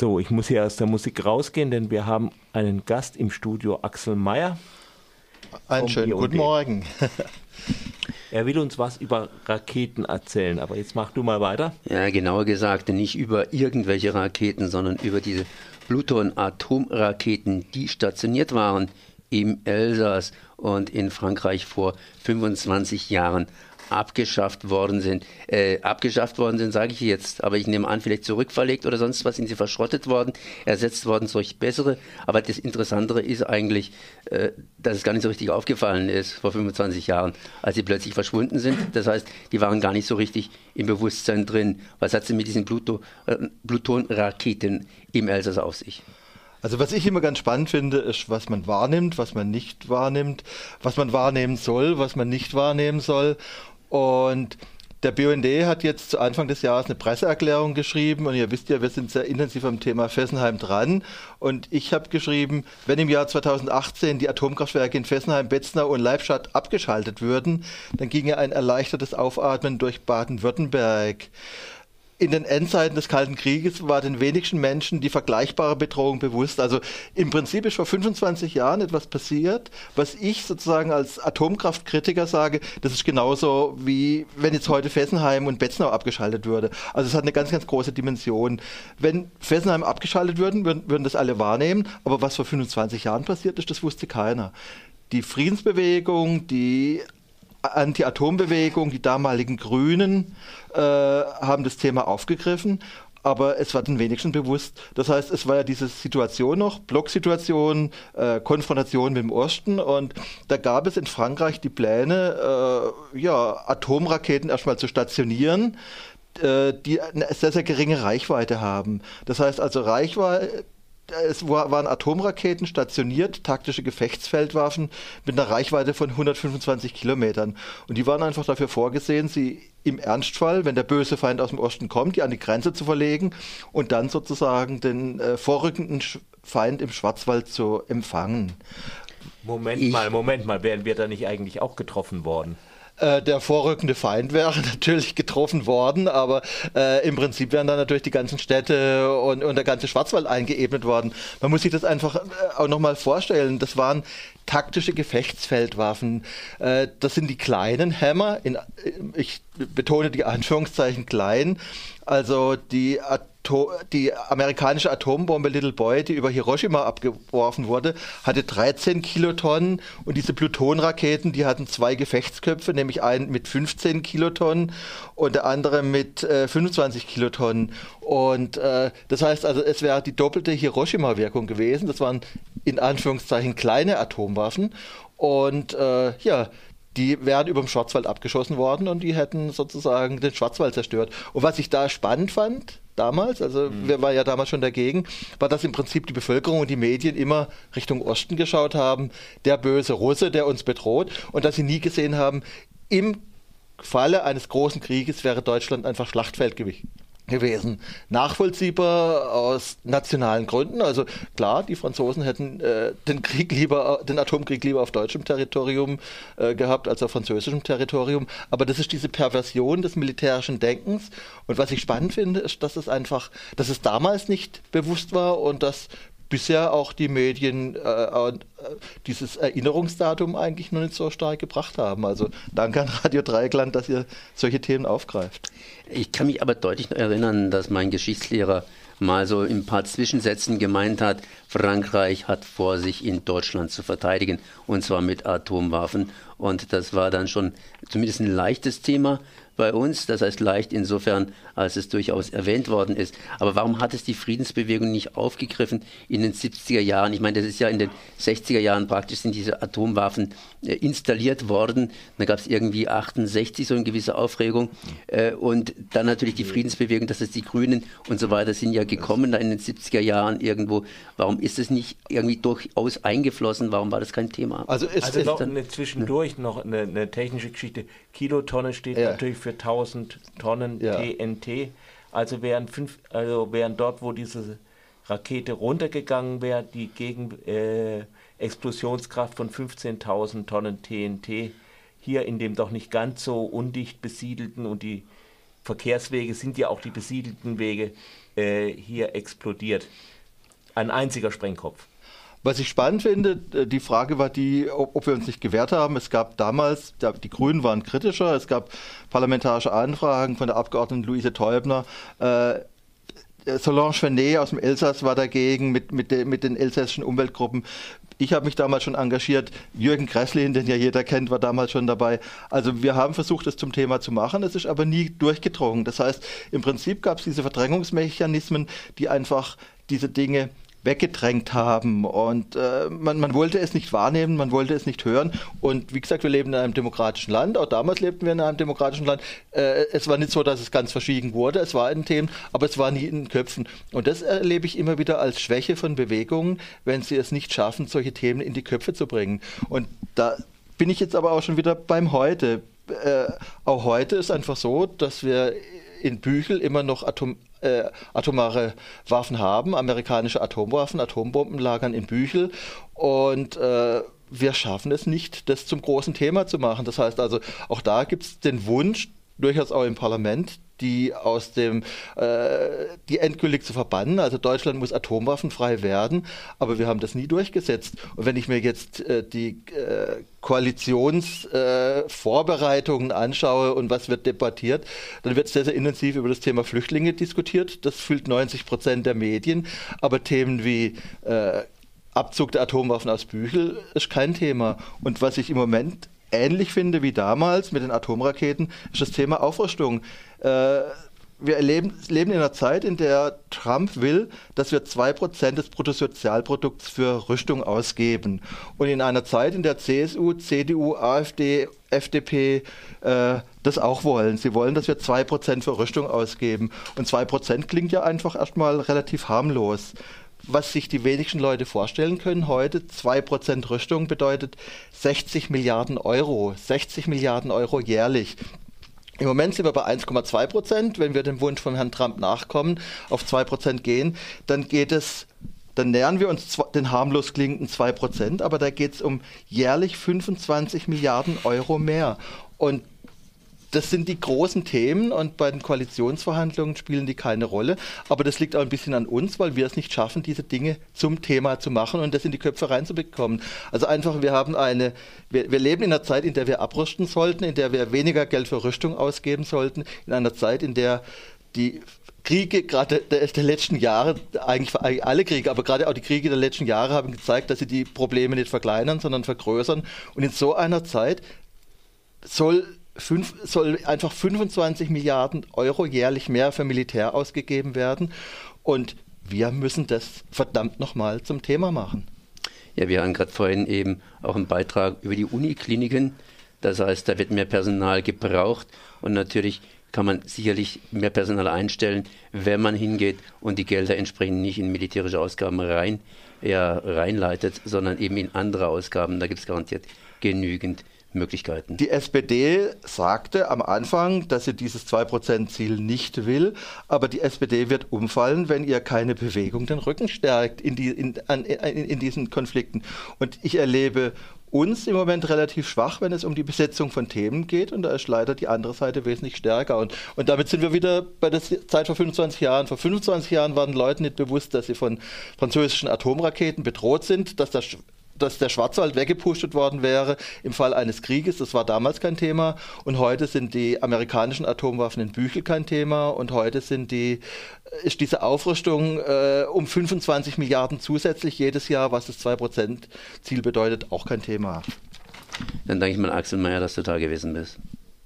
So, ich muss hier aus der Musik rausgehen, denn wir haben einen Gast im Studio, Axel Mayer. Einen schönen guten Morgen. Er will uns was über Raketen erzählen, aber jetzt mach du mal weiter. Ja, genauer gesagt, nicht über irgendwelche Raketen, sondern über diese Pluton-Atomraketen, die stationiert waren im Elsass und in Frankreich vor 25 Jahren abgeschafft worden sind. Äh, abgeschafft worden sind, sage ich jetzt, aber ich nehme an, vielleicht zurückverlegt oder sonst was, sind sie verschrottet worden, ersetzt worden durch bessere. Aber das Interessantere ist eigentlich, äh, dass es gar nicht so richtig aufgefallen ist vor 25 Jahren, als sie plötzlich verschwunden sind. Das heißt, die waren gar nicht so richtig im Bewusstsein drin. Was hat sie mit diesen Pluto, äh, Pluton-Raketen im Elsass auf sich? Also was ich immer ganz spannend finde, ist, was man wahrnimmt, was man nicht wahrnimmt, was man wahrnehmen soll, was man nicht wahrnehmen soll. Und der BUND hat jetzt zu Anfang des Jahres eine Presseerklärung geschrieben und ihr wisst ja, wir sind sehr intensiv am Thema Fessenheim dran. Und ich habe geschrieben, wenn im Jahr 2018 die Atomkraftwerke in Fessenheim, Betznau und Leibstadt abgeschaltet würden, dann ginge ein erleichtertes Aufatmen durch Baden-Württemberg in den Endzeiten des Kalten Krieges war den wenigsten Menschen die vergleichbare Bedrohung bewusst. Also im Prinzip ist vor 25 Jahren etwas passiert, was ich sozusagen als Atomkraftkritiker sage, das ist genauso wie wenn jetzt heute Fessenheim und Betznau abgeschaltet würde. Also es hat eine ganz, ganz große Dimension. Wenn Fessenheim abgeschaltet würden, würden, würden das alle wahrnehmen, aber was vor 25 Jahren passiert ist, das wusste keiner. Die Friedensbewegung, die Anti-Atom-Bewegung, die damaligen Grünen äh, haben das Thema aufgegriffen aber es war den wenigsten bewusst. Das heißt, es war ja diese Situation noch, Blocksituation, äh, Konfrontation mit dem Osten und da gab es in Frankreich die Pläne, äh, ja, Atomraketen erstmal zu stationieren, äh, die eine sehr, sehr geringe Reichweite haben. Das heißt also Reichweite es waren Atomraketen stationiert, taktische Gefechtsfeldwaffen mit einer Reichweite von 125 Kilometern. Und die waren einfach dafür vorgesehen, sie im Ernstfall, wenn der böse Feind aus dem Osten kommt, die an die Grenze zu verlegen und dann sozusagen den äh, vorrückenden Feind im Schwarzwald zu empfangen. Moment ich mal, Moment mal, wären wir da nicht eigentlich auch getroffen worden? Äh, der vorrückende Feind wäre natürlich getroffen worden, aber äh, im Prinzip wären dann natürlich die ganzen Städte und, und der ganze Schwarzwald eingeebnet worden. Man muss sich das einfach äh, auch nochmal vorstellen. Das waren taktische Gefechtsfeldwaffen. Äh, das sind die kleinen Hämmer, in, ich betone die Anführungszeichen klein, also die die amerikanische Atombombe Little Boy, die über Hiroshima abgeworfen wurde, hatte 13 Kilotonnen und diese Plutonraketen, die hatten zwei Gefechtsköpfe, nämlich einen mit 15 Kilotonnen und der andere mit äh, 25 Kilotonnen. Und äh, das heißt also, es wäre die doppelte Hiroshima-Wirkung gewesen. Das waren in Anführungszeichen kleine Atomwaffen. Und äh, ja, die wären über dem Schwarzwald abgeschossen worden und die hätten sozusagen den Schwarzwald zerstört. Und was ich da spannend fand, damals, also mhm. wir waren ja damals schon dagegen, war, dass im Prinzip die Bevölkerung und die Medien immer Richtung Osten geschaut haben, der böse Russe, der uns bedroht, und dass sie nie gesehen haben, im Falle eines großen Krieges wäre Deutschland einfach Schlachtfeld gewesen. Nachvollziehbar aus nationalen Gründen. Also klar, die Franzosen hätten äh, den Krieg lieber, den Atomkrieg lieber auf deutschem Territorium äh, gehabt als auf französischem Territorium. Aber das ist diese Perversion des militärischen Denkens. Und was ich spannend finde, ist, dass es einfach, dass es damals nicht bewusst war und dass bisher auch die Medien äh, äh, dieses Erinnerungsdatum eigentlich noch nicht so stark gebracht haben. Also danke an Radio Dreieckland, dass ihr solche Themen aufgreift. Ich kann mich aber deutlich erinnern, dass mein Geschichtslehrer mal so in ein paar Zwischensätzen gemeint hat, Frankreich hat vor, sich in Deutschland zu verteidigen, und zwar mit Atomwaffen. Und das war dann schon zumindest ein leichtes Thema bei uns, das heißt leicht insofern, als es durchaus erwähnt worden ist. Aber warum hat es die Friedensbewegung nicht aufgegriffen in den 70er Jahren? Ich meine, das ist ja in den 60er Jahren praktisch sind diese Atomwaffen äh, installiert worden. Da gab es irgendwie 68 so eine gewisse Aufregung. Äh, und dann natürlich die Friedensbewegung, das ist die Grünen und so weiter, sind ja gekommen da in den 70er Jahren irgendwo. Warum ist es nicht irgendwie durchaus eingeflossen? Warum war das kein Thema? Also ist, also noch eine, zwischendurch ne? noch eine, eine, technische Geschichte. Kilotonne steht ja. natürlich für 1000 Tonnen ja. TNT. Also während, fünf, also während dort, wo diese Rakete runtergegangen wäre, die Gegen, äh, Explosionskraft von 15.000 Tonnen TNT hier in dem doch nicht ganz so undicht besiedelten und die Verkehrswege sind ja auch die besiedelten Wege äh, hier explodiert. Ein einziger Sprengkopf. Was ich spannend finde, äh, die Frage war die, ob wir uns nicht gewehrt haben. Es gab damals, die Grünen waren kritischer, es gab parlamentarische Anfragen von der Abgeordneten Luise Teubner. Äh, Solange Fenet aus dem Elsass war dagegen mit, mit, de, mit den elsässischen Umweltgruppen. Ich habe mich damals schon engagiert. Jürgen Kresslin, den ja jeder kennt, war damals schon dabei. Also wir haben versucht, es zum Thema zu machen. Es ist aber nie durchgedrungen. Das heißt, im Prinzip gab es diese Verdrängungsmechanismen, die einfach diese Dinge weggedrängt haben. Und äh, man, man wollte es nicht wahrnehmen, man wollte es nicht hören. Und wie gesagt, wir leben in einem demokratischen Land. Auch damals lebten wir in einem demokratischen Land. Äh, es war nicht so, dass es ganz verschwiegen wurde. Es war in Themen, aber es war nie in den Köpfen. Und das erlebe ich immer wieder als Schwäche von Bewegungen, wenn sie es nicht schaffen, solche Themen in die Köpfe zu bringen. Und da bin ich jetzt aber auch schon wieder beim Heute. Äh, auch heute ist einfach so, dass wir in Büchel immer noch Atom, äh, atomare Waffen haben, amerikanische Atomwaffen, Atombomben lagern in Büchel und äh, wir schaffen es nicht, das zum großen Thema zu machen. Das heißt also, auch da gibt es den Wunsch, durchaus auch im Parlament, die aus dem, äh, die endgültig zu verbannen. Also Deutschland muss atomwaffenfrei werden, aber wir haben das nie durchgesetzt. Und wenn ich mir jetzt äh, die äh, Koalitionsvorbereitungen äh, anschaue und was wird debattiert, dann wird sehr, sehr intensiv über das Thema Flüchtlinge diskutiert. Das füllt 90 Prozent der Medien. Aber Themen wie äh, Abzug der Atomwaffen aus Büchel ist kein Thema. Und was ich im Moment ähnlich finde wie damals mit den Atomraketen, ist das Thema Aufrüstung. Äh, wir erleben, leben in einer Zeit, in der Trump will, dass wir 2% des Bruttosozialprodukts für Rüstung ausgeben. Und in einer Zeit, in der CSU, CDU, AfD, FDP äh, das auch wollen. Sie wollen, dass wir 2% für Rüstung ausgeben. Und 2% klingt ja einfach erstmal relativ harmlos was sich die wenigsten Leute vorstellen können heute, 2% Rüstung bedeutet 60 Milliarden Euro. 60 Milliarden Euro jährlich. Im Moment sind wir bei 1,2 Prozent. Wenn wir dem Wunsch von Herrn Trump nachkommen, auf 2 Prozent gehen, dann geht es dann nähern wir uns den harmlos klingenden 2 Prozent, aber da geht es um jährlich 25 Milliarden Euro mehr. Und das sind die großen Themen und bei den Koalitionsverhandlungen spielen die keine Rolle. Aber das liegt auch ein bisschen an uns, weil wir es nicht schaffen, diese Dinge zum Thema zu machen und das in die Köpfe reinzubekommen. Also einfach, wir haben eine, wir, wir leben in einer Zeit, in der wir abrüsten sollten, in der wir weniger Geld für Rüstung ausgeben sollten, in einer Zeit, in der die Kriege, gerade der, der, letzten Jahre, eigentlich alle Kriege, aber gerade auch die Kriege der letzten Jahre haben gezeigt, dass sie die Probleme nicht verkleinern, sondern vergrößern. Und in so einer Zeit soll fünf, soll einfach 25 Milliarden Euro jährlich mehr für Militär ausgegeben werden. Und wir müssen das verdammt nochmal zum Thema machen. Ja, wir haben gerade vorhin eben auch einen Beitrag über die Unikliniken. Das heißt, da wird mehr Personal gebraucht und natürlich kann man sicherlich mehr Personal einstellen, wenn man hingeht und die Gelder entsprechend nicht in militärische Ausgaben rein, ja, reinleitet, sondern eben in andere Ausgaben. Da gibt es garantiert genügend Möglichkeiten. Die SPD sagte am Anfang, dass sie dieses 2%-Ziel nicht will, aber die SPD wird umfallen, wenn ihr keine Bewegung den Rücken stärkt in, die, in, in, in diesen Konflikten. Und ich erlebe uns im Moment relativ schwach, wenn es um die Besetzung von Themen geht. Und da ist leider die andere Seite wesentlich stärker. Und, und damit sind wir wieder bei der Zeit vor 25 Jahren. Vor 25 Jahren waren Leuten nicht bewusst, dass sie von französischen Atomraketen bedroht sind, dass das dass der Schwarzwald weggepustet worden wäre im Fall eines Krieges. Das war damals kein Thema. Und heute sind die amerikanischen Atomwaffen in Büchel kein Thema. Und heute sind die, ist diese Aufrüstung äh, um 25 Milliarden zusätzlich jedes Jahr, was das 2%-Ziel bedeutet, auch kein Thema. Dann danke ich mal Axel Meyer, dass du da gewesen bist.